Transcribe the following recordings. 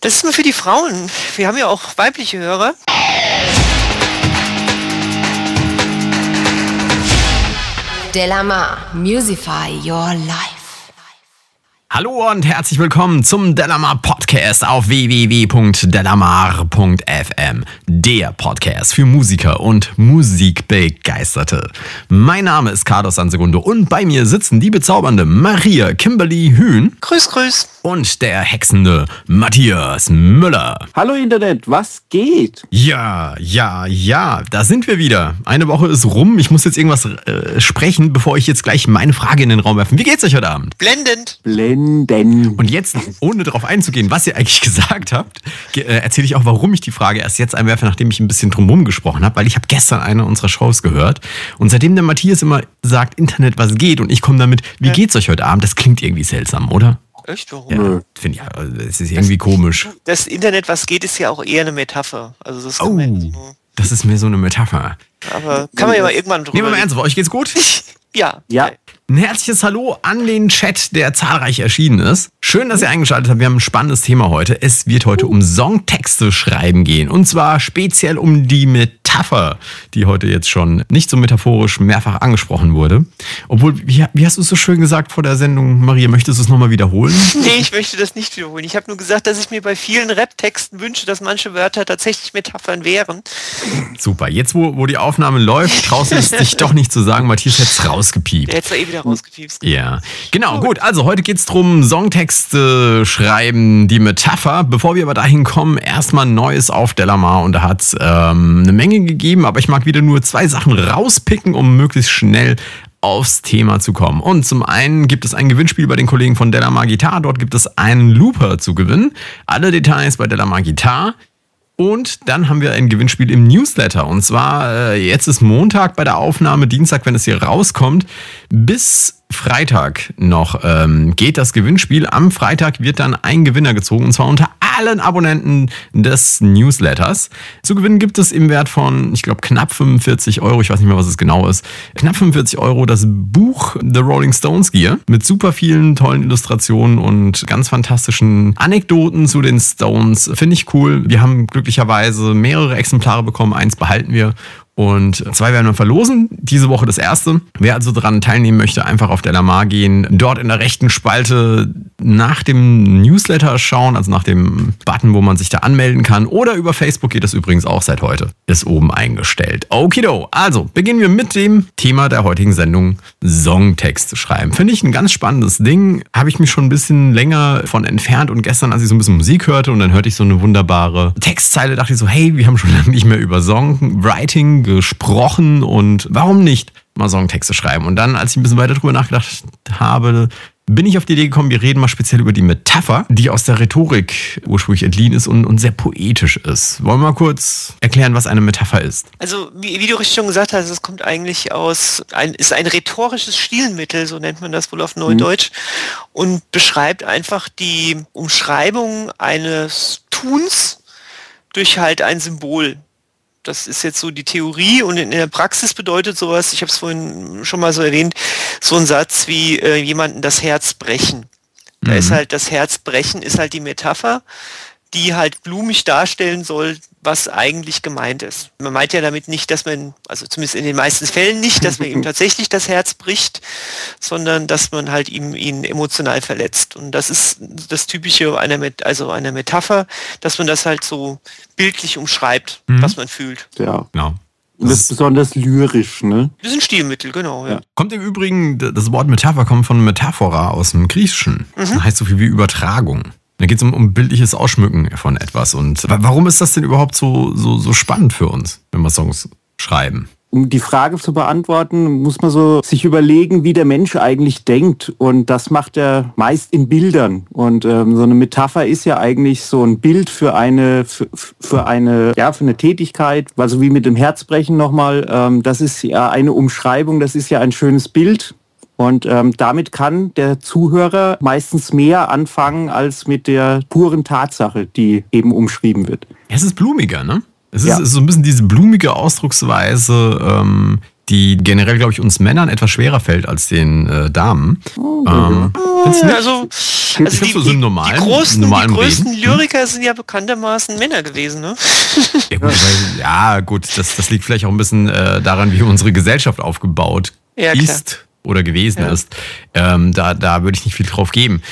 Das ist nur für die Frauen. Wir haben ja auch weibliche Hörer. Delamar, Musify Your Life. Hallo und herzlich willkommen zum Delamar Podcast auf www.delamar.fm. Der Podcast für Musiker und Musikbegeisterte. Mein Name ist Carlos Sansegundo und bei mir sitzen die bezaubernde Maria Kimberly Hühn. Grüß, grüß. Und der hexende Matthias Müller. Hallo Internet, was geht? Ja, ja, ja, da sind wir wieder. Eine Woche ist rum. Ich muss jetzt irgendwas äh, sprechen, bevor ich jetzt gleich meine Frage in den Raum werfe. Wie geht's euch heute Abend? Blendend. Blendend. Und jetzt, ohne darauf einzugehen, was ihr eigentlich gesagt habt, äh, erzähle ich auch, warum ich die Frage erst jetzt einwerfe, nachdem ich ein bisschen drumherum gesprochen habe, weil ich habe gestern eine unserer Shows gehört und seitdem der Matthias immer sagt, Internet, was geht und ich komme damit, wie Ja. geht's euch heute Abend, das klingt irgendwie seltsam, oder? Echt? Warum? Ja, finde ich, also, es ist irgendwie komisch. Das Internet, was geht, ist ja auch eher eine Metapher. Also das Oh, das ist mir so eine Metapher. aber kann man ja mal irgendwann drüber Nehmen wir mal ernst, auf, euch geht's gut? Ja. Ja. Ein herzliches Hallo an den Chat, der zahlreich erschienen ist. Schön, dass ihr eingeschaltet habt. Wir haben ein spannendes Thema heute. Es wird heute um Songtexte schreiben gehen. Und zwar speziell um die Metapher, die heute jetzt schon nicht so metaphorisch mehrfach angesprochen wurde. Obwohl, wie, wie hast du es so schön gesagt vor der Sendung, Maria? Möchtest du es nochmal wiederholen? Nee, ich möchte das nicht wiederholen. Ich habe nur gesagt, dass ich mir bei vielen Rap-Texten wünsche, dass manche Wörter tatsächlich Metaphern wären. Super. Jetzt, wo, wo die Aufnahme läuft, traust du es dich doch nicht zu sagen. Matthias hätte es rausgepiept. Der hätte es eh wieder rausgepiepst. Ja, genau, gut. Also heute geht's drum Songtexte schreiben, die Metapher. Bevor wir aber dahin kommen, erstmal Neues auf Delamar und da hat's ähm, eine Menge gegeben, aber ich mag wieder nur zwei Sachen rauspicken, um möglichst schnell aufs Thema zu kommen. Und zum einen gibt es ein Gewinnspiel bei den Kollegen von Delamar Guitar. Dort gibt es einen Looper zu gewinnen. Alle Details bei Delamar Guitar. Und dann haben wir ein Gewinnspiel im Newsletter. Und zwar, äh, jetzt ist Montag bei der Aufnahme, Dienstag, wenn es hier rauskommt. Bis Freitag noch ähm, geht das Gewinnspiel. Am Freitag wird dann ein Gewinner gezogen. Und zwar unter allen Abonnenten des Newsletters. Zu gewinnen gibt es im Wert von, ich glaube, knapp 45 Euro. Ich weiß nicht mehr, was es genau ist. Knapp 45 Euro das Buch The Rolling Stones Gear mit super vielen tollen Illustrationen und ganz fantastischen Anekdoten zu den Stones. Finde ich cool. Wir haben glücklicherweise mehrere Exemplare bekommen. Eins behalten wir. Und zwei werden wir verlosen. Diese Woche das erste. Wer also daran teilnehmen möchte, einfach auf Delamar gehen. Dort in der rechten Spalte nach dem Newsletter schauen, also nach dem Button, wo man sich da anmelden kann. Oder über Facebook geht das übrigens auch seit heute. Ist oben eingestellt. Okido. Also beginnen wir mit dem Thema der heutigen Sendung: Songtexte schreiben. Finde ich ein ganz spannendes Ding. Habe ich mich schon ein bisschen länger von entfernt. Und gestern, als ich so ein bisschen Musik hörte und dann hörte ich so eine wunderbare Textzeile, dachte ich so, hey, wir haben schon lange nicht mehr über Songwriting gesprochen und warum nicht mal Songtexte schreiben? Und dann, als ich ein bisschen weiter drüber nachgedacht habe, bin ich auf die Idee gekommen, wir reden mal speziell über die Metapher, die aus der Rhetorik ursprünglich entliehen ist und, und sehr poetisch ist. Wollen wir mal kurz erklären, was eine Metapher ist? Also, wie, wie du richtig schon gesagt hast, es kommt eigentlich aus, ein, ist ein rhetorisches Stilmittel, so nennt man das wohl auf Neudeutsch, und beschreibt einfach die Umschreibung eines Tuns durch halt ein Symbol. Das ist jetzt so die Theorie und in der Praxis bedeutet sowas, ich habe es vorhin schon mal so erwähnt, so ein Satz wie äh, jemanden das Herz brechen. Da ist halt das Herz brechen, ist halt die Metapher, die halt blumig darstellen soll, was eigentlich gemeint ist. Man meint ja damit nicht, dass man, also zumindest in den meisten Fällen nicht, dass man ihm tatsächlich das Herz bricht, sondern dass man halt ihm ihn emotional verletzt. Und das ist das Typische einer, Met also einer Metapher, dass man das halt so bildlich umschreibt, was man fühlt. Ja. Genau. Und das ist besonders lyrisch, ne? Das ist ein Stilmittel, genau, ja. Kommt im Übrigen, das Wort Metapher kommt von Metaphora aus dem Griechischen. Das heißt so viel wie Übertragung. Da geht es um, um bildliches Ausschmücken von etwas. Und wa- warum ist das denn überhaupt so, so, so spannend für uns, wenn wir Songs schreiben? Um die Frage zu beantworten, muss man so sich überlegen, wie der Mensch eigentlich denkt. Und das macht er meist in Bildern. Und ähm, so eine Metapher ist ja eigentlich so ein Bild für eine, für, für eine, ja, für eine Tätigkeit. Also wie mit dem Herzbrechen nochmal. Ähm, das ist ja eine Umschreibung. Das ist ja ein schönes Bild. Und ähm, damit kann der Zuhörer meistens mehr anfangen als mit der puren Tatsache, die eben umschrieben wird. Es ist blumiger, ne? Es ist, Ja. ist so ein bisschen diese blumige Ausdrucksweise, ähm, die generell, glaube ich, uns Männern etwas schwerer fällt als den äh, Damen. Oh, ähm, nicht? Also, also die, so die, normalen, die, großen, normalen die größten Reden? Lyriker sind ja bekanntermaßen Männer gewesen, ne? Ja gut, weil, ja, gut das, das liegt vielleicht auch ein bisschen äh, daran, wie unsere Gesellschaft aufgebaut Ja, klar. Oder gewesen Ja. ist. Ähm, da, da würde ich nicht viel drauf geben.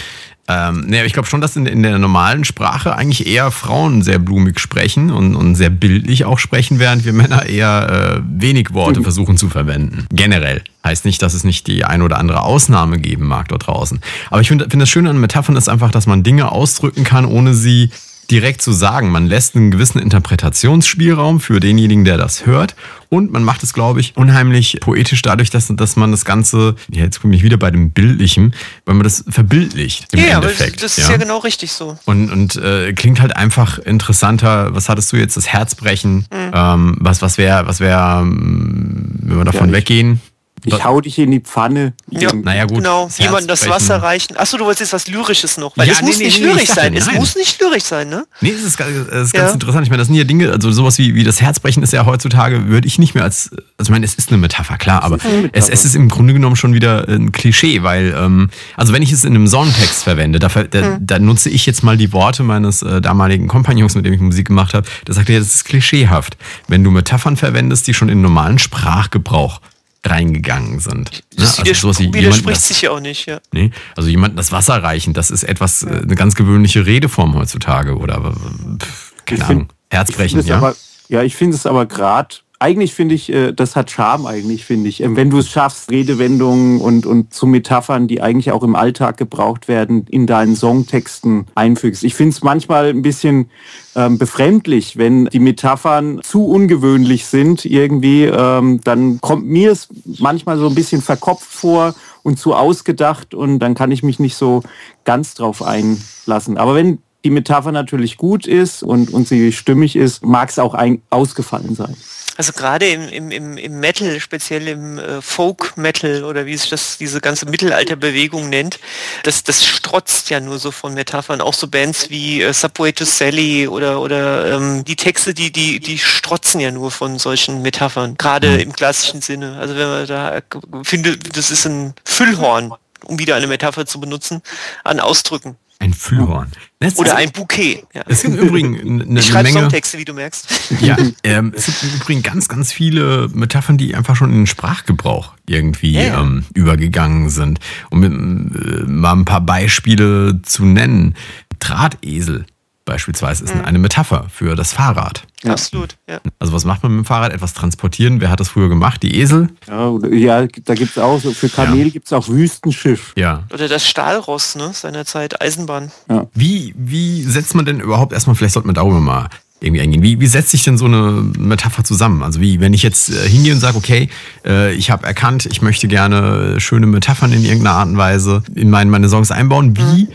Ähm, nee, aber ich glaube schon, dass in, in der normalen Sprache eigentlich eher Frauen sehr blumig sprechen und, und sehr bildlich auch sprechen, während wir Männer eher äh, wenig Worte versuchen zu verwenden. Generell. Heißt nicht, dass es nicht die ein oder andere Ausnahme geben mag dort draußen. Aber ich finde find das Schöne an Metaphern ist einfach, dass man Dinge ausdrücken kann, ohne sie direkt zu sagen. Man lässt einen gewissen Interpretationsspielraum für denjenigen, der das hört. Und man macht es, glaube ich, unheimlich poetisch dadurch, dass, dass man das Ganze, ja, jetzt bin ich wieder bei dem Bildlichen, weil man das verbildlicht im Ja, aber Endeffekt. das ist ja, genau richtig so. Und, und äh, klingt halt einfach interessanter. Was hattest du jetzt? Das Herzbrechen. Mhm. Ähm, was was wäre, was wäre, ähm, wenn wir davon Ja, weggehen? Ich hau dich in die Pfanne. Ja, Naja, gut. genau. das Jemandem das. Wasser reichen. Achso, du wolltest jetzt was Lyrisches noch. Weil Ja, es nee, muss nee, nicht nee, lyrisch sein. Es nein. muss nicht lyrisch sein, ne? Nee, es ist, es ist Ja. ganz interessant. Ich meine, das sind ja Dinge, also sowas wie, wie das Herzbrechen ist ja heutzutage, würde ich nicht mehr als, also ich meine, es ist eine Metapher, klar, aber Metapher. Es, es ist im Grunde genommen schon wieder ein Klischee, weil, ähm, also wenn ich es in einem Songtext verwende, da, da, Hm. da nutze ich jetzt mal die Worte meines äh, damaligen Kompagnons, mit dem ich Musik gemacht habe, der sagte, ja, das ist klischeehaft. Wenn du Metaphern verwendest, die schon in normalen Sprachgebrauch reingegangen sind. Ne? Das Also sowas wie widerspricht, das- sich ja auch nicht, ja. Nee, also jemandem das Wasser reichen, das ist etwas, äh, eine ganz gewöhnliche Redeform heutzutage oder pff, keine Ich Ahnung, find- Herzbrechen, ja. Aber, ja, ich finde es aber gerade, eigentlich finde ich, äh, das hat Charme eigentlich, finde ich. Ähm, Wenn du es schaffst, Redewendungen und, und zu Metaphern, die eigentlich auch im Alltag gebraucht werden, in deinen Songtexten einfügst. Ich finde es manchmal ein bisschen ähm, befremdlich, wenn die Metaphern zu ungewöhnlich sind irgendwie, ähm, dann kommt mir es manchmal so ein bisschen verkopft vor und zu ausgedacht und dann kann ich mich nicht so ganz drauf einlassen. Aber wenn die Metapher natürlich gut ist und, und sie stimmig ist, mag es auch ein, ausgefallen sein. Also gerade im, im, im, Metal, speziell im äh, Folk-Metal oder wie sich das diese ganze Mittelalterbewegung nennt, das, das strotzt ja nur so von Metaphern. Auch so Bands wie äh, Subway to Sally oder, oder ähm, die Texte, die, die, die strotzen ja nur von solchen Metaphern, gerade im klassischen Sinne. Also wenn man da findet, das ist ein Füllhorn, um wieder eine Metapher zu benutzen, an Ausdrücken. Ein Füllhorn. Das Oder ein Bouquet. Ja. Es gibt im Übrigen eine, eine Ich Menge. Songtexte, wie du merkst. Ja, ähm, es gibt im Übrigen ganz, ganz viele Metaphern, die einfach schon in den Sprachgebrauch irgendwie ja. Ähm, übergegangen sind. Um äh, mal ein paar Beispiele zu nennen. Drahtesel beispielsweise Mhm. ist eine Metapher für das Fahrrad. Ja. Absolut, ja. Also was macht man mit dem Fahrrad? Etwas transportieren. Wer hat das früher gemacht? Die Esel? Ja, oder, ja da gibt es auch, so für Kamel gibt es auch Wüstenschiff. Ja. Oder das Stahlross, ne, seinerzeit Eisenbahn. Wie, wie setzt man denn überhaupt erstmal, vielleicht sollten wir darüber mal irgendwie eingehen, wie, wie setzt sich denn so eine Metapher zusammen? Also wie, wenn ich jetzt äh, hingehe und sage, okay, äh, ich habe erkannt, ich möchte gerne schöne Metaphern in irgendeiner Art und Weise in meine, meine Songs einbauen, wie,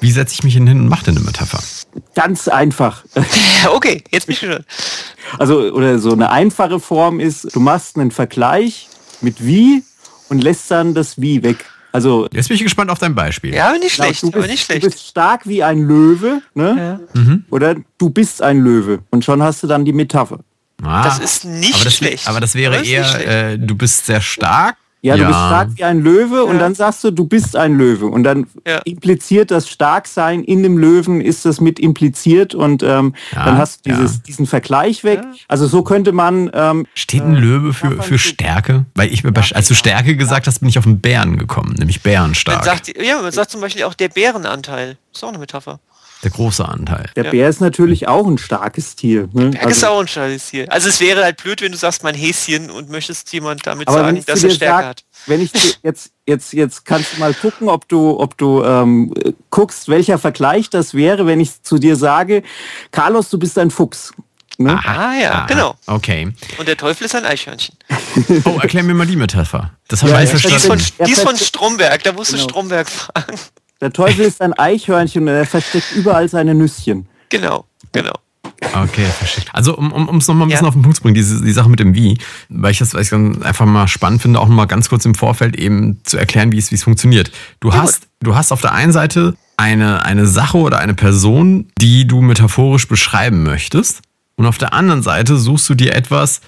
wie setze ich mich denn hin und mache denn eine Metapher? Ganz einfach. Okay, jetzt bin ich schon. Also, oder so eine einfache Form ist, du machst einen Vergleich mit wie und lässt dann das wie weg. Also, Jetzt bin ich gespannt auf dein Beispiel. Ja, aber nicht genau, schlecht, du, aber bist, nicht du schlecht. bist stark wie ein Löwe, ne? Oder du bist ein Löwe und schon hast du dann die Metapher. Ah, Das ist nicht aber das, schlecht. Aber das wäre Aber das nicht eher, äh, du bist sehr stark. Ja, du bist stark wie ein Löwe und Ja. dann sagst du, du bist ein Löwe. Und dann Ja. impliziert das Starksein in dem Löwen, ist das mit impliziert und ähm, Ja, dann hast du ja. dieses, diesen Vergleich weg. Also so könnte man, ähm, Steht ein Löwe für, für Stärke? Weil ich, mir als du Stärke gesagt hast, bin ich auf einen Bären gekommen, nämlich Man Bärenstark. sagt, ja, man sagt zum Beispiel auch der Bärenanteil. Ist auch eine Metapher. Der große Anteil. der Ja. Bär ist natürlich auch ein starkes Tier. Ne? Berg ist auch ein scheiß hier. Also es wäre halt blöd, wenn du sagst, mein Häschen und möchtest jemand damit sagen, ich dass er Stärke sag, hat. wenn ich dir jetzt, jetzt, jetzt kannst du mal gucken, ob du, ob du ähm, äh, guckst, welcher Vergleich das wäre, wenn ich zu dir sage, Carlos, du bist ein Fuchs. Ne? Ah ja, genau. Okay. Und der Teufel ist ein Eichhörnchen. Oh, erklär mir mal die Metapher. Das habe Ja, ich nicht ja, Die ist von, verstanden. Die ist von Stromberg, da musst du Genau. Stromberg fragen. Der Teufel ist ein Eichhörnchen und er versteckt überall seine Nüsschen. Genau, genau. Okay, verschickt. Also um um es nochmal ein bisschen Ja. auf den Punkt zu bringen, diese, die Sache mit dem Wie, weil ich das weil ich dann einfach mal spannend finde, auch mal ganz kurz im Vorfeld eben zu erklären, wie es, wie es funktioniert. Du hast, du hast auf der einen Seite eine, eine Sache oder eine Person, die du metaphorisch beschreiben möchtest. Und auf der anderen Seite suchst du dir etwas,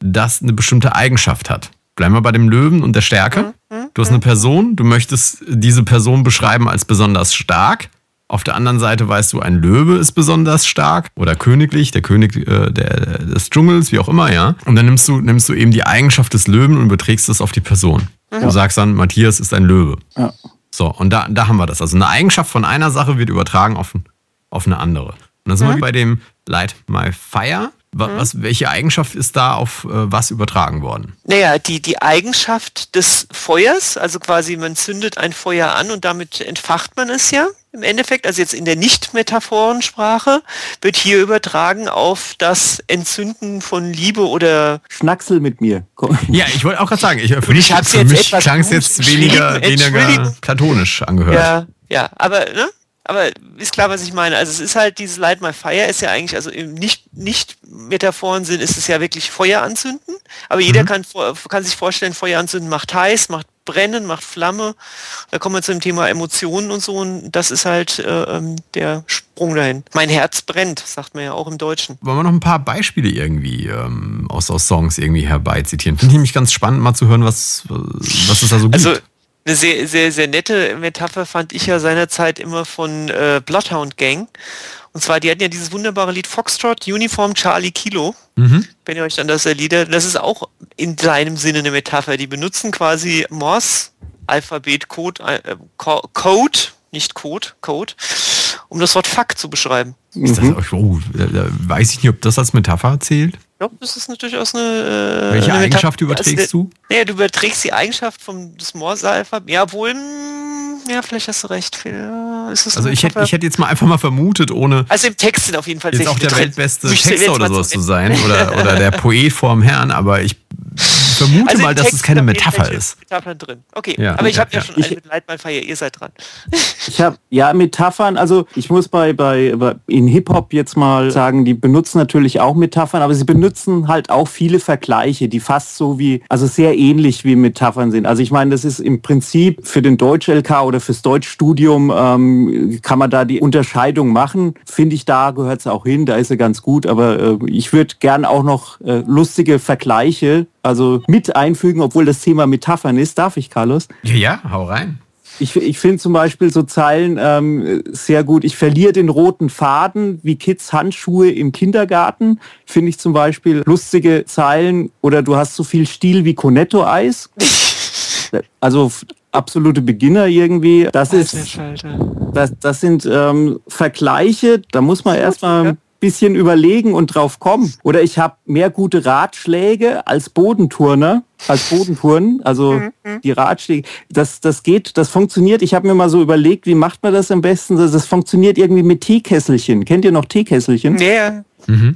das eine bestimmte Eigenschaft hat. bleiben wir bei dem Löwen und der Stärke. Mhm. Du hast eine Person, du möchtest diese Person beschreiben als besonders stark. Auf der anderen Seite weißt du, ein Löwe ist besonders stark oder königlich, der König äh, der, des Dschungels, wie auch immer, ja. Und dann nimmst du, nimmst du eben die Eigenschaft des Löwen und überträgst das auf die Person. Du sagst dann, Matthias ist ein Löwe. Ja. So, und da, da haben wir das. Also eine Eigenschaft von einer Sache wird übertragen auf, auf eine andere. Und dann sind wir bei dem Light My Fire. Wa- Was, welche Eigenschaft ist da auf äh, was übertragen worden? Naja, die, die Eigenschaft des Feuers, also quasi man zündet ein Feuer an und damit entfacht man es ja im Endeffekt, also jetzt in der Nicht-Metaphorensprache, wird hier übertragen auf das Entzünden von Liebe oder Schnacksel mit mir. Komm. Ja, ich wollte auch gerade sagen, ich, für ich mich, hab's für jetzt mich klang es jetzt weniger, weniger platonisch angehört. Ja, ja, aber ne? Aber ist klar, was ich meine. Also es ist halt dieses Light My Fire ist ja eigentlich, also im nicht, nicht Metaphoren-Sinn ist es ja wirklich Feuer anzünden. Aber jeder kann, kann sich vorstellen, Feuer anzünden macht heiß, macht brennen, macht Flamme. Da kommen wir zum Thema Emotionen und so und das ist halt äh, ähm, der Sprung dahin. Mein Herz brennt, sagt man ja auch im Deutschen. Wollen wir noch ein paar Beispiele irgendwie ähm, aus, aus Songs irgendwie herbeizitieren? Finde ich nämlich ganz spannend, mal zu hören, was, was es da so gibt. Also eine sehr, sehr, sehr nette Metapher fand ich ja seinerzeit immer von äh, Bloodhound Gang. Und zwar, die hatten ja dieses wunderbare Lied Foxtrot, Uniform Charlie Kilo. Mhm. Wenn ihr euch an das erliedert, das ist auch in seinem Sinne eine Metapher. Die benutzen quasi Morse, Alphabet, Code, äh, Co- Code, nicht Code, Code, um das Wort Fuck zu beschreiben. Ist das, oh, da, da weiß ich nicht, ob das als Metapher zählt. Das ist natürlich aus eine. Äh, Welche eine Eigenschaft Metapher- überträgst also, du? Naja, du überträgst die Eigenschaft vom des Morse-Alphabet. Ja, wohl. mm, Ja, vielleicht hast du recht. Ja, ist das Also ich hätte, ich hätte jetzt mal einfach mal vermutet, ohne also im Text sind auf jeden Fall jetzt auch der weltbeste Texter oder sowas zu sein oder, oder der Poet vorm Herrn, aber ich vermute Also mal, dass es keine Metapher ist. Metaphern drin. Okay, Ja, aber ich ja, habe ja, ja. schon Ich- eine mit Leitmalfeier, ihr seid dran. Ich habe ja Metaphern, also ich muss bei, bei, bei in Hip-Hop jetzt mal sagen, die benutzen natürlich auch Metaphern, aber sie benutzen halt auch viele Vergleiche, die fast so wie, also sehr ähnlich wie Metaphern sind. Also ich meine, das ist im Prinzip für den Deutsch-LK oder fürs Deutschstudium ähm, kann man da die Unterscheidung machen. Finde ich, da gehört es auch hin, da ist sie ganz gut, aber äh, ich würde gern auch noch äh, lustige Vergleiche also mit einfügen, obwohl das Thema Metaphern ist. Darf ich, Carlos? Ja, ja, hau rein. Ich, ich finde zum Beispiel so Zeilen ähm, sehr gut. Ich verliere den roten Faden wie Kids Handschuhe im Kindergarten. Finde ich zum Beispiel lustige Zeilen. Oder du hast so viel Stil wie Cornetto-Eis. Also f- absolute Beginner irgendwie. Das ist, das, das sind ähm, Vergleiche. Da muss man erstmal ein bisschen überlegen und drauf kommen. Oder ich habe mehr gute Ratschläge als Bodenturner, als Bodenturnen. Also die Ratschläge, das, das geht, das funktioniert. Ich habe mir mal so überlegt, wie macht man das am besten? Das, das funktioniert irgendwie mit Teekesselchen. Kennt ihr noch Teekesselchen? Ja,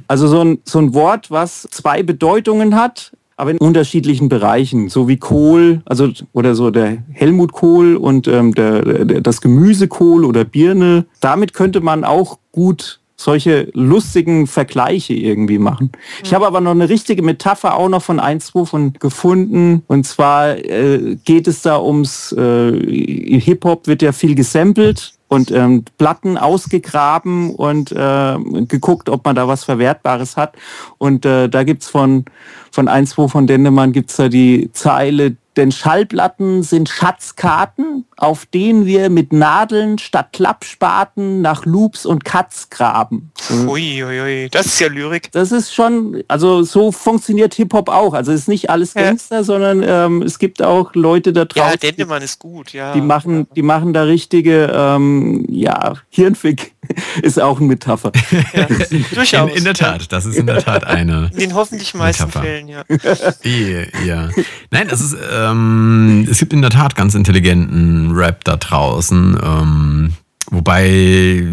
Also so ein, so ein Wort, was zwei Bedeutungen hat, aber in unterschiedlichen Bereichen, so wie Kohl, also oder so der Helmut Kohl und ähm, der, der, das Gemüse Kohl oder Birne. Damit könnte man auch gut solche lustigen Vergleiche irgendwie machen. Ich habe aber noch eine richtige Metapher auch noch von 1, 2 von gefunden. Und zwar äh, geht es da ums, äh, im Hip-Hop wird ja viel gesampelt und ähm, Platten ausgegraben und äh, geguckt, ob man da was Verwertbares hat. Und äh, da gibt's von, von 1, 2 von Dendemann gibt's da die Zeile, denn Schallplatten sind Schatzkarten, auf denen wir mit Nadeln statt Klappspaten nach Loops und Cuts graben. ui, ui, ui. das ist ja Lyrik. Das ist schon, also so funktioniert Hip-Hop auch. Also es ist nicht alles Ja. Gangster, sondern ähm, es gibt auch Leute da Ja, draußen, Dendemann ist gut, ja. die machen, die machen da richtige, ähm, ja, Hirnfick ist auch eine Metapher. ja. In, Durchaus. in der Tat, das ist in der Tat eine. In den hoffentlich meisten Metapher. Fällen, ja. Ja, ja. Nein, es ist, ähm, es gibt in der Tat ganz intelligenten Rap da draußen. Ähm, wobei,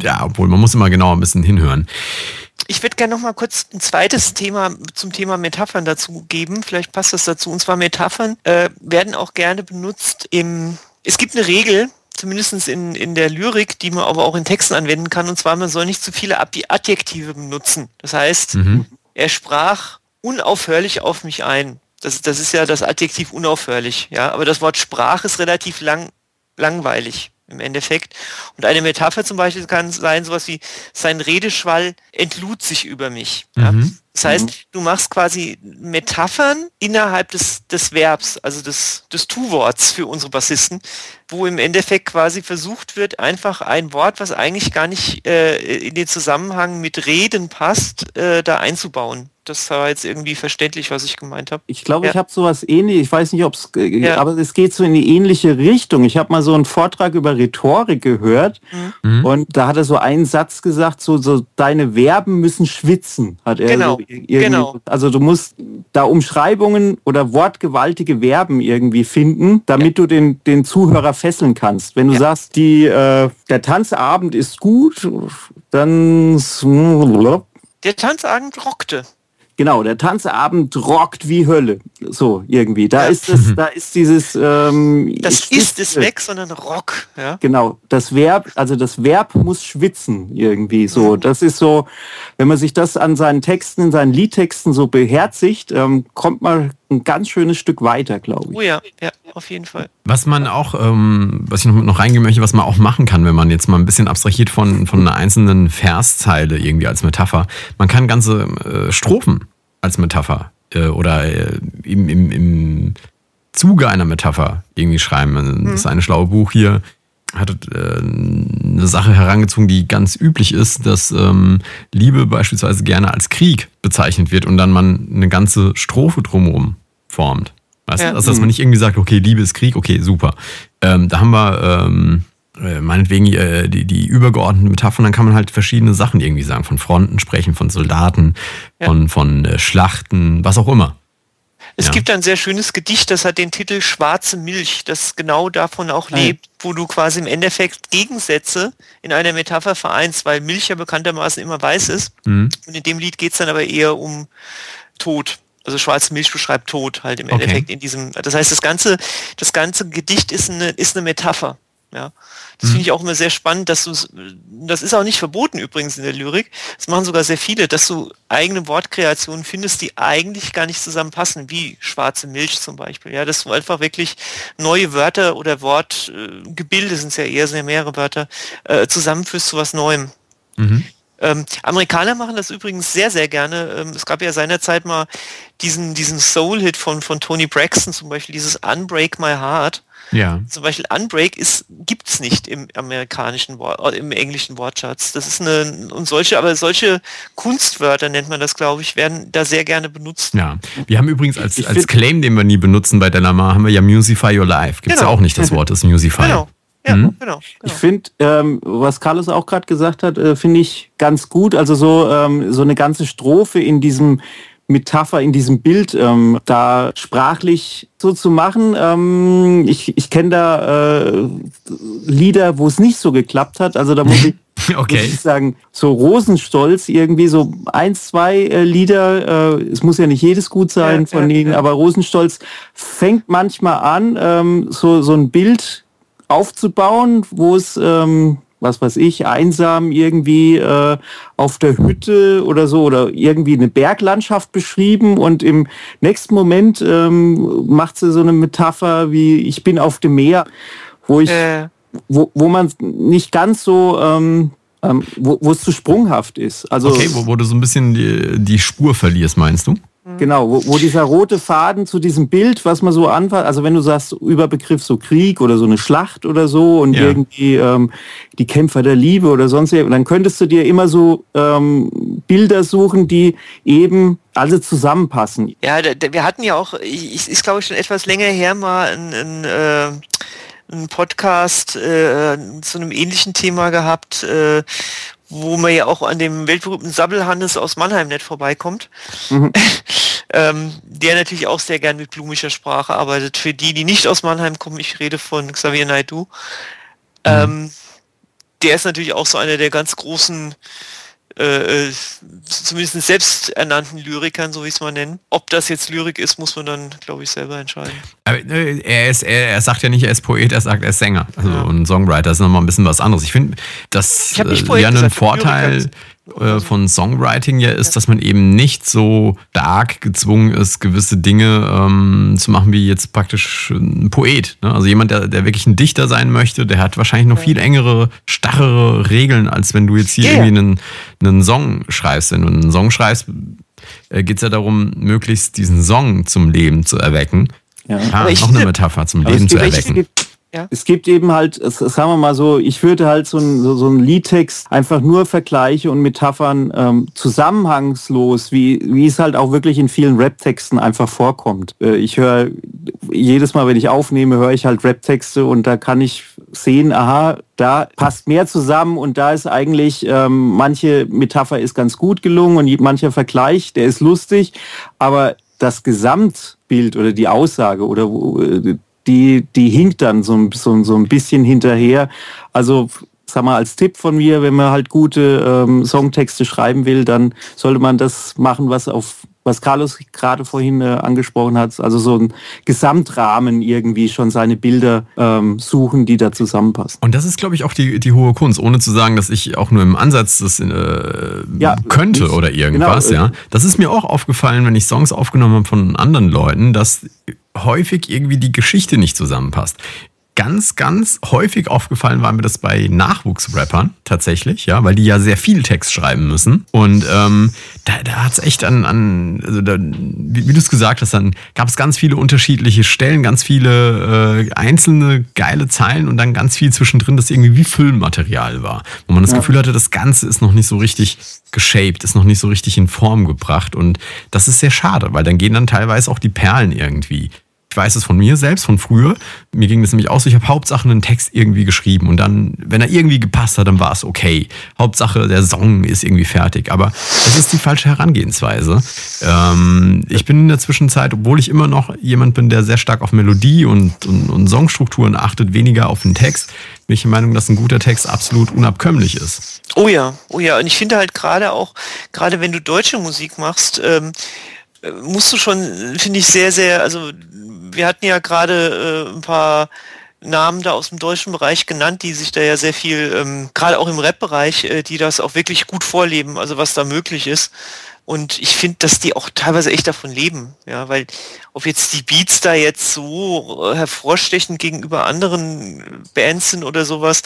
ja, obwohl man muss immer genau ein bisschen hinhören. Ich würde gerne noch mal kurz ein zweites Thema zum Thema Metaphern dazu geben. Vielleicht passt das dazu. Und zwar Metaphern äh, werden auch gerne benutzt im. Es gibt eine Regel, zumindest in, in der Lyrik, die man aber auch in Texten anwenden kann. Und zwar, man soll nicht zu viele Ab- Adjektive benutzen. Das heißt, Mhm. er sprach unaufhörlich auf mich ein. Das, das ist ja das Adjektiv unaufhörlich. Ja, aber das Wort Sprach ist relativ lang, langweilig im Endeffekt. Und eine Metapher zum Beispiel kann sein sowas wie sein Redeschwall entlud sich über mich. Ja? Mhm. Das heißt, mhm. du machst quasi Metaphern innerhalb des, des Verbs, also des, des Tu-Worts für unsere Bassisten, wo im Endeffekt quasi versucht wird, einfach ein Wort, was eigentlich gar nicht äh, in den Zusammenhang mit Reden passt, äh, da einzubauen das war jetzt irgendwie verständlich, was ich gemeint habe. Ich glaube, ja. ich habe sowas ähnlich, ich weiß nicht, ob es, äh, ja. aber es geht so in die ähnliche Richtung. Ich habe mal so einen Vortrag über Rhetorik gehört mhm. mhm. und da hat er so einen Satz gesagt, so, so deine Verben müssen schwitzen, hat er genau. So genau. Also du musst da Umschreibungen oder wortgewaltige Verben irgendwie finden, damit ja. du den, den Zuhörer fesseln kannst. Wenn du sagst, die, äh, der Tanzabend ist gut, dann... Der Tanzabend rockte. Genau, der Tanzabend rockt wie Hölle. So irgendwie. Da ja. ist es, da ist dieses. Ähm, das ist es weg, sondern Rock. Ja? Genau. Das Verb, also das Verb muss schwitzen irgendwie. So, mhm. das ist so, wenn man sich das an seinen Texten, in seinen Liedtexten so beherzigt, ähm, kommt man ein ganz schönes Stück weiter, glaube ich. Oh ja, ja, auf jeden Fall. Was man auch, ähm, was ich noch, noch reingehen möchte, was man auch machen kann, wenn man jetzt mal ein bisschen abstrahiert von, von einer einzelnen Verszeile irgendwie als Metapher, man kann ganze äh, Strophen als Metapher äh, oder äh, im, im, im Zuge einer Metapher irgendwie schreiben. Mhm. Das ist eine schlaue Buch hier, hat äh, eine Sache herangezogen, die ganz üblich ist, dass ähm, Liebe beispielsweise gerne als Krieg bezeichnet wird und dann man eine ganze Strophe drumherum formt. Weißt ja. du? Also, dass man nicht irgendwie sagt, okay, Liebe ist Krieg, okay, super. Ähm, da haben wir ähm, äh, meinetwegen äh, die, die übergeordneten Metaphern, dann kann man halt verschiedene Sachen irgendwie sagen. Von Fronten sprechen, von Soldaten, ja. von, von äh, Schlachten, was auch immer. Es ja. gibt ein sehr schönes Gedicht, das hat den Titel Schwarze Milch, das genau davon auch Nein. lebt, wo du quasi im Endeffekt Gegensätze in einer Metapher vereinst, weil Milch ja bekanntermaßen immer weiß ist. Mhm. Und in dem Lied geht es dann aber eher um Tod. Also schwarze Milch beschreibt Tod halt im okay. Endeffekt in diesem. Das heißt, das ganze, das ganze Gedicht ist eine, ist eine Metapher. Ja. Das finde ich auch immer sehr spannend, dass du das ist auch nicht verboten übrigens in der Lyrik, das machen sogar sehr viele, dass du eigene Wortkreationen findest, die eigentlich gar nicht zusammenpassen, wie schwarze Milch zum Beispiel. Ja, dass du einfach wirklich neue Wörter oder Wortgebilde, sind es ja eher, sehr mehrere Wörter, äh, zusammenführst zu was Neuem. Mhm. Ähm, Amerikaner machen das übrigens sehr, sehr gerne. Ähm, es gab ja seinerzeit mal diesen, diesen Soul-Hit von, von Tony Braxton zum Beispiel, dieses Unbreak My Heart. Ja. Zum Beispiel Unbreak ist, gibt's nicht im amerikanischen Wort, äh, im englischen Wortschatz. Das ist eine, und solche, aber solche Kunstwörter nennt man das, glaube ich, werden da sehr gerne benutzt. Ja. Wir haben übrigens als, als Claim, den wir nie benutzen bei Delamar, haben wir ja Musify Your Life. Gibt es genau. ja auch nicht das Wort, das Musify. Genau. Ja, mhm. genau, genau, Ich finde, ähm, was Carlos auch gerade gesagt hat, äh, finde ich ganz gut. Also so, ähm, so eine ganze Strophe in diesem Metapher in diesem Bild ähm, da sprachlich so zu machen. Ähm, ich ich kenne da äh, Lieder, wo es nicht so geklappt hat. Also da muss ich, okay. muss ich sagen, so Rosenstolz irgendwie so eins, zwei äh, Lieder. Äh, es muss ja nicht jedes gut sein ja, von ja, ihnen, ja. aber Rosenstolz fängt manchmal an, ähm, so so ein Bild aufzubauen, wo es ähm, was weiß ich, einsam irgendwie äh, auf der Hütte oder so oder irgendwie eine Berglandschaft beschrieben und im nächsten Moment ähm, macht sie so eine Metapher wie ich bin auf dem Meer, wo ich, äh. wo, wo man nicht ganz so ähm, ähm, wo, wo es zu sprunghaft ist. Also, okay, wo, wo du so ein bisschen die, die Spur verlierst, meinst du? Mhm. Genau, wo, wo, dieser rote Faden zu diesem Bild, was man so anfasst, also wenn du sagst, Überbegriff so Krieg oder so eine Schlacht oder so und ja. irgendwie ähm, die Kämpfer der Liebe oder sonst dann könntest du dir immer so ähm, Bilder suchen, die eben alle zusammenpassen. Ja, wir hatten ja auch, ich, ist glaube ich schon etwas länger her mal ein, ein äh einen Podcast äh, zu einem ähnlichen Thema gehabt, äh, wo man ja auch an dem weltberühmten Sabbelhannes aus Mannheim nicht vorbeikommt, mhm. ähm, der natürlich auch sehr gern mit blumischer Sprache arbeitet. Für die, die nicht aus Mannheim kommen, ich rede von Xavier Naidu, mhm. ähm, der ist natürlich auch so einer der ganz großen äh, äh, zumindest selbsternannten Lyrikern, so wie ich es mal nennen. Ob das jetzt Lyrik ist, muss man dann, glaube ich, selber entscheiden. Aber, äh, er, ist, er, er, sagt ja nicht, er ist Poet, er sagt, er ist Sänger. Also ja. ein Songwriter ist nochmal ein bisschen was anderes. Ich finde, das ist äh, ja ein Vorteil äh, von Songwriting ja ist, dass man eben nicht so stark gezwungen ist, gewisse Dinge ähm, zu machen, wie jetzt praktisch ein Poet. Ne? Also jemand, der, der wirklich ein Dichter sein möchte, der hat wahrscheinlich noch viel engere, starrere Regeln, als wenn du jetzt hier yeah. irgendwie einen, einen Song schreibst. Wenn du einen Song schreibst, äh, geht es ja darum, möglichst diesen Song zum Leben zu erwecken. Ja, ah, noch eine Metapher zum Leben zu erwecken. Es gibt eben halt, sagen wir mal so, ich würde halt so ein, so, so ein Liedtext einfach nur Vergleiche und Metaphern ähm, zusammenhangslos, wie, wie es halt auch wirklich in vielen Rap-Texten einfach vorkommt. Äh, ich höre jedes Mal, wenn ich aufnehme, höre ich halt Rap-Texte und da kann ich sehen, aha, da passt mehr zusammen und da ist eigentlich, ähm, manche Metapher ist ganz gut gelungen und mancher Vergleich, der ist lustig, aber das Gesamtbild oder die Aussage oder äh, die, die hinkt dann so, so, so ein bisschen hinterher. Also sag mal, als Tipp von mir, wenn man halt gute ähm, Songtexte schreiben will, dann sollte man das machen, was auf was Carlos gerade vorhin äh, angesprochen hat, also so ein Gesamtrahmen irgendwie schon seine Bilder ähm, suchen, die da zusammenpassen. Und das ist, glaube ich, auch die, die hohe Kunst, ohne zu sagen, dass ich auch nur im Ansatz das äh, ja, könnte ich, oder irgendwas, genau, ja. Das ist mir auch aufgefallen, wenn ich Songs aufgenommen habe von anderen Leuten, dass häufig irgendwie die Geschichte nicht zusammenpasst ganz, ganz häufig aufgefallen war mir das bei Nachwuchsrappern tatsächlich, ja, weil die ja sehr viel Text schreiben müssen. Und ähm, da, da hat es echt an, an also da, wie, wie du es gesagt hast, dann gab es ganz viele unterschiedliche Stellen, ganz viele äh, einzelne geile Zeilen und dann ganz viel zwischendrin, das irgendwie wie Füllmaterial war. Wo man das ja. Gefühl hatte, das Ganze ist noch nicht so richtig geshaped, ist noch nicht so richtig in Form gebracht. Und das ist sehr schade, weil dann gehen dann teilweise auch die Perlen irgendwie ich weiß es von mir selbst, von früher. Mir ging das nämlich auch so, ich habe Hauptsache einen Text irgendwie geschrieben und dann, wenn er irgendwie gepasst hat, dann war es okay. Hauptsache, der Song ist irgendwie fertig. Aber das ist die falsche Herangehensweise. Ähm, ich bin in der Zwischenzeit, obwohl ich immer noch jemand bin, der sehr stark auf Melodie und, und, und Songstrukturen achtet, weniger auf den Text, bin ich der Meinung, dass ein guter Text absolut unabkömmlich ist. Oh ja, oh ja. Und ich finde halt gerade auch, gerade wenn du deutsche Musik machst, ähm, musst du schon, finde ich, sehr, sehr, also wir hatten ja gerade äh, ein paar Namen da aus dem deutschen Bereich genannt, die sich da ja sehr viel, ähm, gerade auch im Rap-Bereich, äh, die das auch wirklich gut vorleben, also was da möglich ist. Und ich finde, dass die auch teilweise echt davon leben, ja, weil ob jetzt die Beats da jetzt so hervorstechen gegenüber anderen Bands sind oder sowas,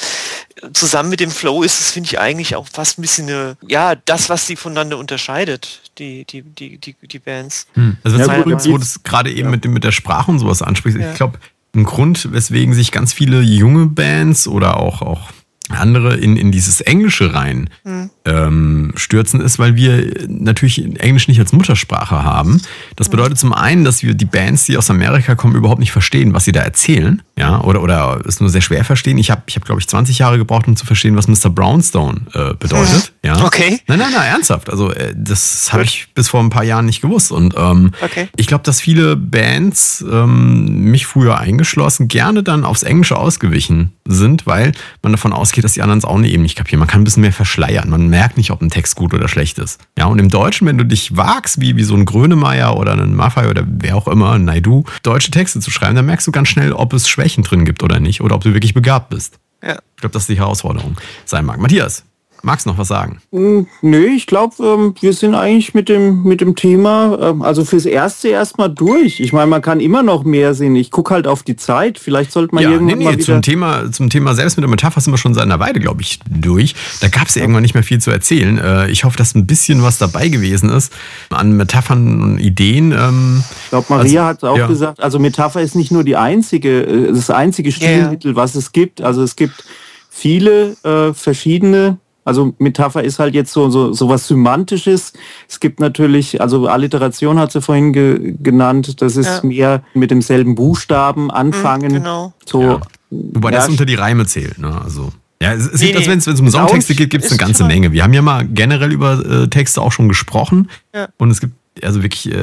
zusammen mit dem Flow ist es, finde ich, eigentlich auch fast ein bisschen eine, ja, das, was sie voneinander unterscheidet, die, die, die, die, die Bands. Hm. Also ja, wo, wo das gerade eben ja. mit, mit der Sprache und sowas anspricht, ja. ich glaube, ein Grund, weswegen sich ganz viele junge Bands oder auch, auch andere in, in dieses Englische rein mhm. ähm, stürzen, ist, weil wir natürlich Englisch nicht als Muttersprache haben. Das hm. bedeutet zum einen, dass wir die Bands, die aus Amerika kommen, überhaupt nicht verstehen, was sie da erzählen, ja, oder, oder es nur sehr schwer verstehen. Ich habe, ich hab, glaube ich, 20 Jahre gebraucht, um zu verstehen, was Mr. Brownstone äh, bedeutet. Mhm. Ja. Okay. Nein, nein, nein, ernsthaft. Also äh, das habe ich bis vor ein paar Jahren nicht gewusst. Und ähm, okay. ich glaube, dass viele Bands, ähm, mich früher eingeschlossen, gerne dann aufs Englische ausgewichen sind, weil man davon ausgeht, dass die anderen es auch nicht eben nicht kapieren. Man kann ein bisschen mehr verschleiern. Man merkt nicht, ob ein Text gut oder schlecht ist. Ja, und im Deutschen, wenn du dich wagst, wie, wie so ein Grönemeyer oder ein Maffei oder wer auch immer, ein Naidu, deutsche Texte zu schreiben, dann merkst du ganz schnell, ob es Schwächen drin gibt oder nicht oder ob du wirklich begabt bist. Ja. Ich glaube, das ist die Herausforderung sein mag. Matthias, Magst du noch was sagen? Mm, nö, ich glaube, ähm, wir sind eigentlich mit dem, mit dem Thema, ähm, also fürs Erste erstmal durch. Ich meine, man kann immer noch mehr sehen. Ich gucke halt auf die Zeit. Vielleicht sollte man ja, irgendwann nee, nee, mal wieder... Zum Thema, zum Thema selbst mit der Metapher sind wir schon seit einer Weile, glaube ich, durch. Da gab es ja irgendwann nicht mehr viel zu erzählen. Äh, ich hoffe, dass ein bisschen was dabei gewesen ist an Metaphern und Ideen. Ähm, ich glaube, Maria also, hat auch ja. gesagt, also Metapher ist nicht nur die einzige, äh, das einzige Stilmittel, yeah. was es gibt. Also es gibt viele äh, verschiedene also Metapher ist halt jetzt so, so, so was Semantisches. Es gibt natürlich, also Alliteration hat sie vorhin ge genannt, das ist ja. mehr mit demselben Buchstaben anfangen. Mhm, genau. So, ja. Wobei ja, das unter die Reime zählt, ne? Also. Ja, es ist nee, das, wenn es um Songtexte geht, gibt es eine ganze Menge. Wir haben ja mal generell über äh, Texte auch schon gesprochen. Ja. Und es gibt also wirklich äh,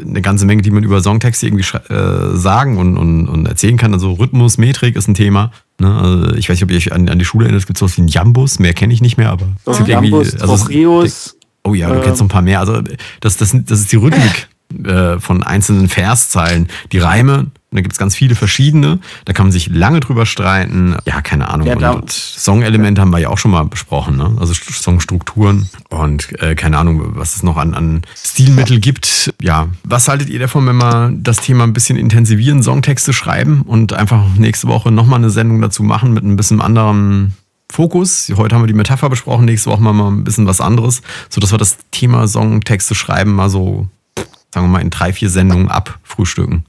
eine ganze Menge, die man über Songtexte irgendwie äh, sagen und, und, und erzählen kann. Also Rhythmus, Metrik ist ein Thema. Ne? Also ich weiß nicht, ob ihr euch an, an die Schule erinnert, es gibt sowas wie ein Jambus, mehr kenne ich nicht mehr, aber es gibt Jambus, irgendwie. Also Trocheus, oh ja, du kennst noch ein paar mehr. Also das, das, das ist die Rhythmik äh, von einzelnen Verszeilen. Die Reime und da gibt es ganz viele verschiedene. Da kann man sich lange drüber streiten. Ja, keine Ahnung. Ja, und Songelemente haben wir ja auch schon mal besprochen. Ne? Also Songstrukturen und äh, keine Ahnung, was es noch an, an Stilmittel gibt. Ja, was haltet ihr davon, wenn wir das Thema ein bisschen intensivieren, Songtexte schreiben und einfach nächste Woche nochmal eine Sendung dazu machen mit ein bisschen anderem Fokus. Heute haben wir die Metapher besprochen, nächste Woche mal ein bisschen was anderes, sodass wir das Thema Songtexte schreiben mal so, sagen wir mal, in drei, vier Sendungen abfrühstücken.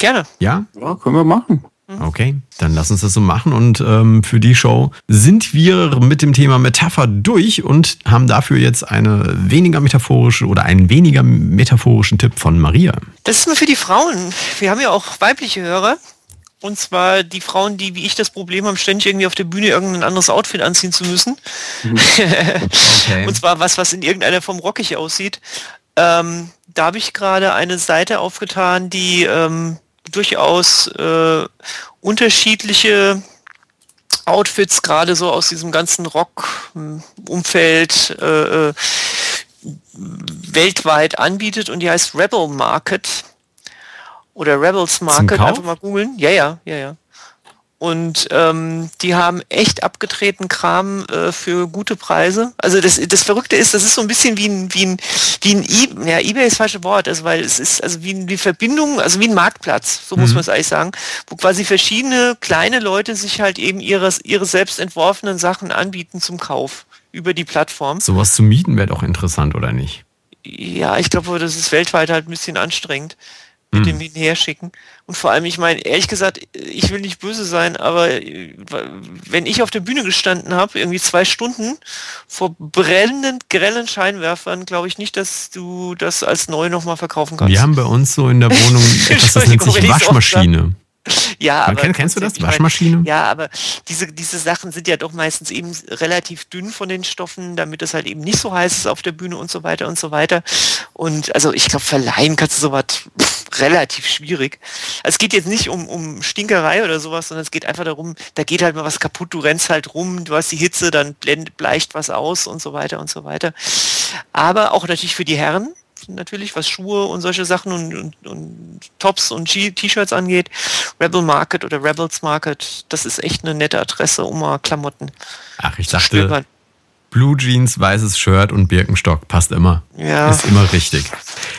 Gerne. Ja? Ja, können wir machen. Okay, dann lass uns das so machen. Und ähm, für die Show sind wir mit dem Thema Metapher durch und haben dafür jetzt eine weniger metaphorische oder einen weniger metaphorischen Tipp von Maria. Das ist nur für die Frauen. Wir haben ja auch weibliche Hörer. Und zwar die Frauen, die wie ich das Problem haben, ständig irgendwie auf der Bühne irgendein anderes Outfit anziehen zu müssen. Okay. Und zwar was, was in irgendeiner Form rockig aussieht. Ähm, da habe ich gerade eine Seite aufgetan, die ähm, durchaus äh, unterschiedliche Outfits gerade so aus diesem ganzen Rock-Umfeld äh, äh, weltweit anbietet und die heißt Rebel Market oder Rebels Market, einfach mal googeln. Ja, ja, ja, ja. Und ähm, die haben echt abgetreten Kram äh, für gute Preise. Also das, das Verrückte ist, das ist so ein bisschen wie ein, wie ein, wie ein e ja, eBay ist das falsche Wort, also weil es ist also wie die Verbindung, also wie ein Marktplatz, so muss Mhm. man es eigentlich sagen, wo quasi verschiedene kleine Leute sich halt eben ihre, ihre selbst entworfenen Sachen anbieten zum Kauf über die Plattform. Sowas zu mieten wäre doch interessant, oder nicht? Ja, ich glaube, das ist weltweit halt ein bisschen anstrengend mit dem Hinherschicken. Und vor allem, ich meine, ehrlich gesagt, ich will nicht böse sein, aber äh, wenn ich auf der Bühne gestanden habe, irgendwie zwei Stunden vor brennend grellen Scheinwerfern, glaube ich nicht, dass du das als neu nochmal verkaufen kannst. Wir haben bei uns so in der Wohnung etwas, das nennt sich Waschmaschine. Ja, Man aber kennt- kennst du das? Waschmaschine? Ja, aber diese, diese Sachen sind ja doch meistens eben relativ dünn von den Stoffen, damit es halt eben nicht so heiß ist auf der Bühne und so weiter und so weiter. Und also ich glaube, verleihen kannst du sowas pff, relativ schwierig. Also es geht jetzt nicht um, um Stinkerei oder sowas, sondern es geht einfach darum, da geht halt mal was kaputt, du rennst halt rum, du hast die Hitze, dann blend, bleicht was aus und so weiter und so weiter. Aber auch natürlich für die Herren, natürlich, was Schuhe und solche Sachen und, und, und Tops und T-Shirts angeht. Rebel Market oder Rebels Market, das ist echt eine nette Adresse, um mal Klamotten Ach, ich zu stöbern. dachte, Blue Jeans, weißes Shirt und Birkenstock passt immer. Ja. Ist immer richtig.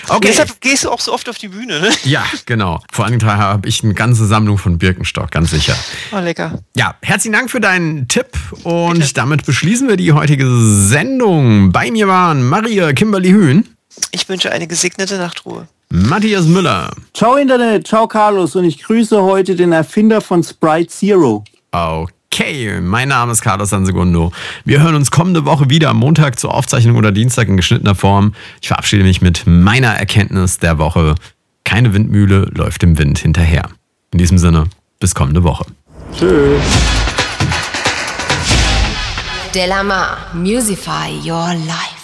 Okay. Deshalb gehst du auch so oft auf die Bühne, ne? Ja, genau. Vor Dingen habe ich eine ganze Sammlung von Birkenstock, ganz sicher. Oh, lecker. Ja, herzlichen Dank für deinen Tipp und damit beschließen wir die heutige Sendung. Bei mir waren Maria Kimberly Hühn, Ich wünsche eine gesegnete Nachtruhe. Matthias Müller. Ciao Internet, ciao Carlos und ich grüße heute den Erfinder von Sprite Zero. Okay, mein Name ist Carlos Sansegundo. Wir hören uns kommende Woche wieder am Montag zur Aufzeichnung oder Dienstag in geschnittener Form. Ich verabschiede mich mit meiner Erkenntnis der Woche. Keine Windmühle läuft dem Wind hinterher. In diesem Sinne, bis kommende Woche. Tschüss. Delamar, Musify Your Life.